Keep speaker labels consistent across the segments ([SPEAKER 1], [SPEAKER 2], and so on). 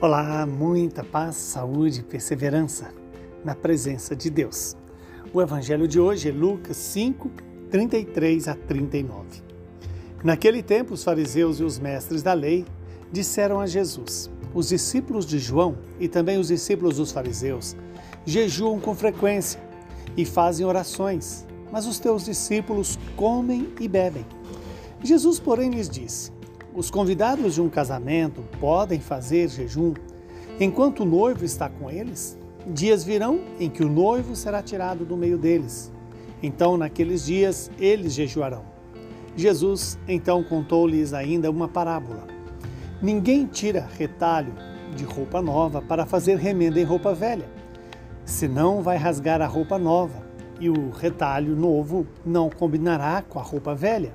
[SPEAKER 1] Olá, muita paz, saúde e perseverança na presença de Deus. O evangelho de hoje é Lucas 5, 33 a 39. Naquele tempo, os fariseus e os mestres da lei disseram a Jesus: Os discípulos de João e também os discípulos dos fariseus jejuam com frequência e fazem orações, mas os teus discípulos comem e bebem. Jesus, porém, lhes disse: os convidados de um casamento podem fazer jejum enquanto o noivo está com eles? Dias virão em que o noivo será tirado do meio deles. Então, naqueles dias, eles jejuarão. Jesus então contou-lhes ainda uma parábola. Ninguém tira retalho de roupa nova para fazer remenda em roupa velha, senão vai rasgar a roupa nova, e o retalho novo não combinará com a roupa velha.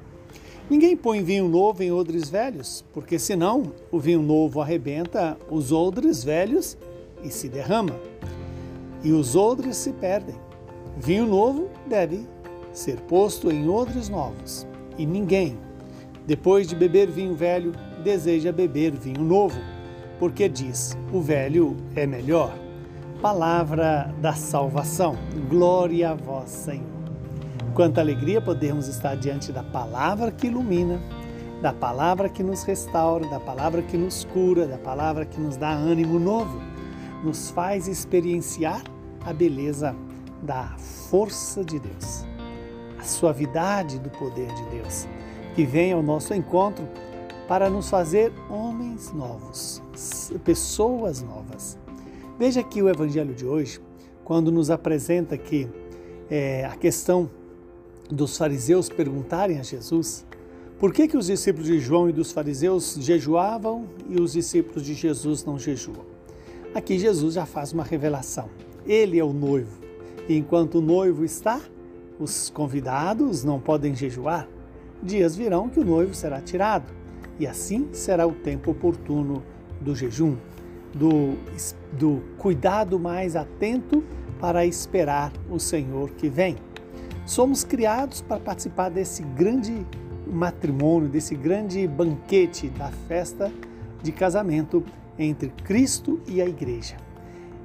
[SPEAKER 1] Ninguém põe vinho novo em odres velhos, porque senão o vinho novo arrebenta os odres velhos e se derrama, e os odres se perdem. Vinho novo deve ser posto em odres novos, e ninguém, depois de beber vinho velho, deseja beber vinho novo, porque diz: o velho é melhor. Palavra da salvação. Glória a vós, Senhor. Quanta alegria podermos estar diante da palavra que ilumina, da palavra que nos restaura, da palavra que nos cura, da palavra que nos dá ânimo novo, nos faz experienciar a beleza da força de Deus, a suavidade do poder de Deus, que vem ao nosso encontro para nos fazer homens novos, pessoas novas. Veja aqui o Evangelho de hoje, quando nos apresenta que é, a questão dos fariseus perguntarem a Jesus por que, que os discípulos de João e dos fariseus jejuavam e os discípulos de Jesus não jejuam. Aqui Jesus já faz uma revelação. Ele é o noivo. E enquanto o noivo está, os convidados não podem jejuar. Dias virão que o noivo será tirado, e assim será o tempo oportuno do jejum, do, do cuidado mais atento para esperar o Senhor que vem. Somos criados para participar desse grande matrimônio, desse grande banquete da festa de casamento entre Cristo e a igreja.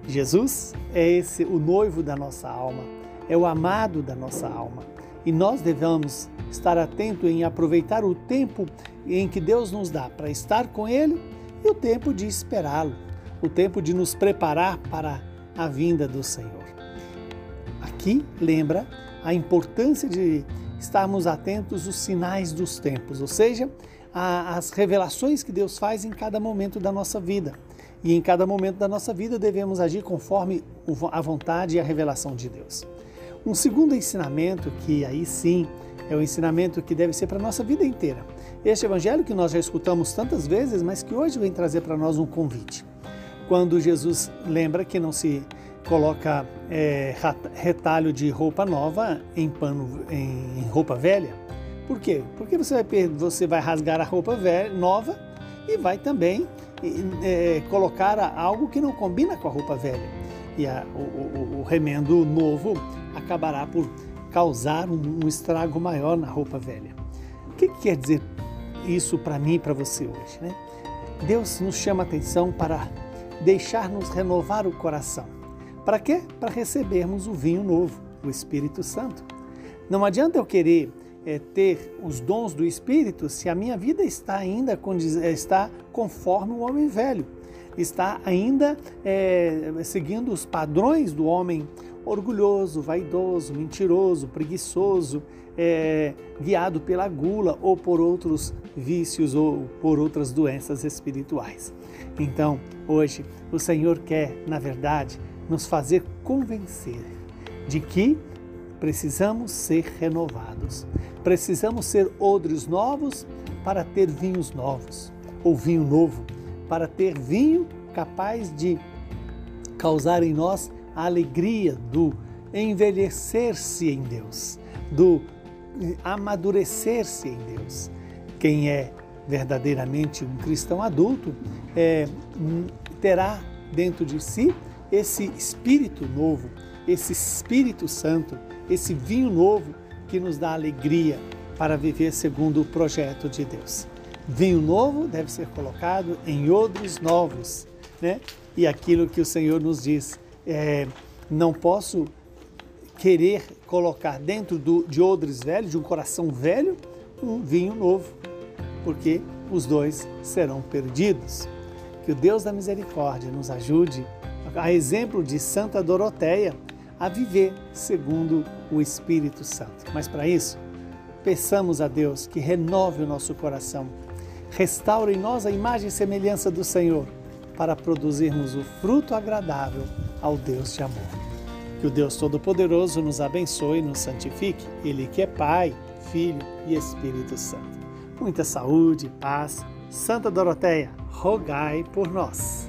[SPEAKER 1] Jesus é esse o noivo da nossa alma, é o amado da nossa alma. E nós devemos estar atentos em aproveitar o tempo em que Deus nos dá para estar com ele e o tempo de esperá-lo, o tempo de nos preparar para a vinda do Senhor. Aqui lembra a importância de estarmos atentos aos sinais dos tempos, ou seja, às revelações que Deus faz em cada momento da nossa vida. E em cada momento da nossa vida devemos agir conforme a vontade e a revelação de Deus. Um segundo ensinamento, que aí sim é o ensinamento que deve ser para a nossa vida inteira. Este evangelho que nós já escutamos tantas vezes, mas que hoje vem trazer para nós um convite. Quando Jesus lembra que não se coloca é, retalho de roupa nova em pano em roupa velha. Por quê? Porque você vai, você vai rasgar a roupa velha, nova e vai também é, colocar algo que não combina com a roupa velha. E a, o, o, o, remendo novo acabará por causar um, um estrago maior na roupa velha. O que, que quer dizer isso para mim e para você hoje? Né? Deus nos chama atenção para deixar-nos renovar o coração para quê? Para recebermos o vinho novo, o Espírito Santo. Não adianta eu querer é, ter os dons do Espírito se a minha vida está ainda eh, está conforme o homem velho, está ainda é, seguindo os padrões do homem orgulhoso, vaidoso, mentiroso, preguiçoso, é, guiado pela gula ou por outros vícios ou por outras doenças espirituais. Então, hoje, o Senhor quer, na verdade, nos fazer convencer de que precisamos ser renovados. Precisamos ser odres novos para ter vinhos novos, ou vinho novo, para ter vinho capaz de causar em nós a alegria do envelhecer-se em Deus, do amadurecer-se em Deus. Quem é verdadeiramente um cristão adulto é, terá dentro de si esse Espírito novo, esse Espírito Santo, esse vinho novo que nos dá alegria para viver segundo o projeto de Deus. Vinho novo deve ser colocado em odres novos, né? E aquilo que o Senhor nos diz, é, não posso querer colocar dentro do, de odres velhos, de um coração velho, um vinho novo, porque os dois serão perdidos. Que o Deus da misericórdia nos ajude, a exemplo de Santa Doroteia, a viver segundo o Espírito Santo. Mas para isso, peçamos a Deus que renove o nosso coração, restaure em nós a imagem e semelhança do Senhor, para produzirmos o fruto agradável ao Deus de amor. Que o Deus Todo-Poderoso nos abençoe e nos santifique, Ele que é Pai, Filho e Espírito Santo. Muita saúde, paz. Santa Doroteia, rogai por nós.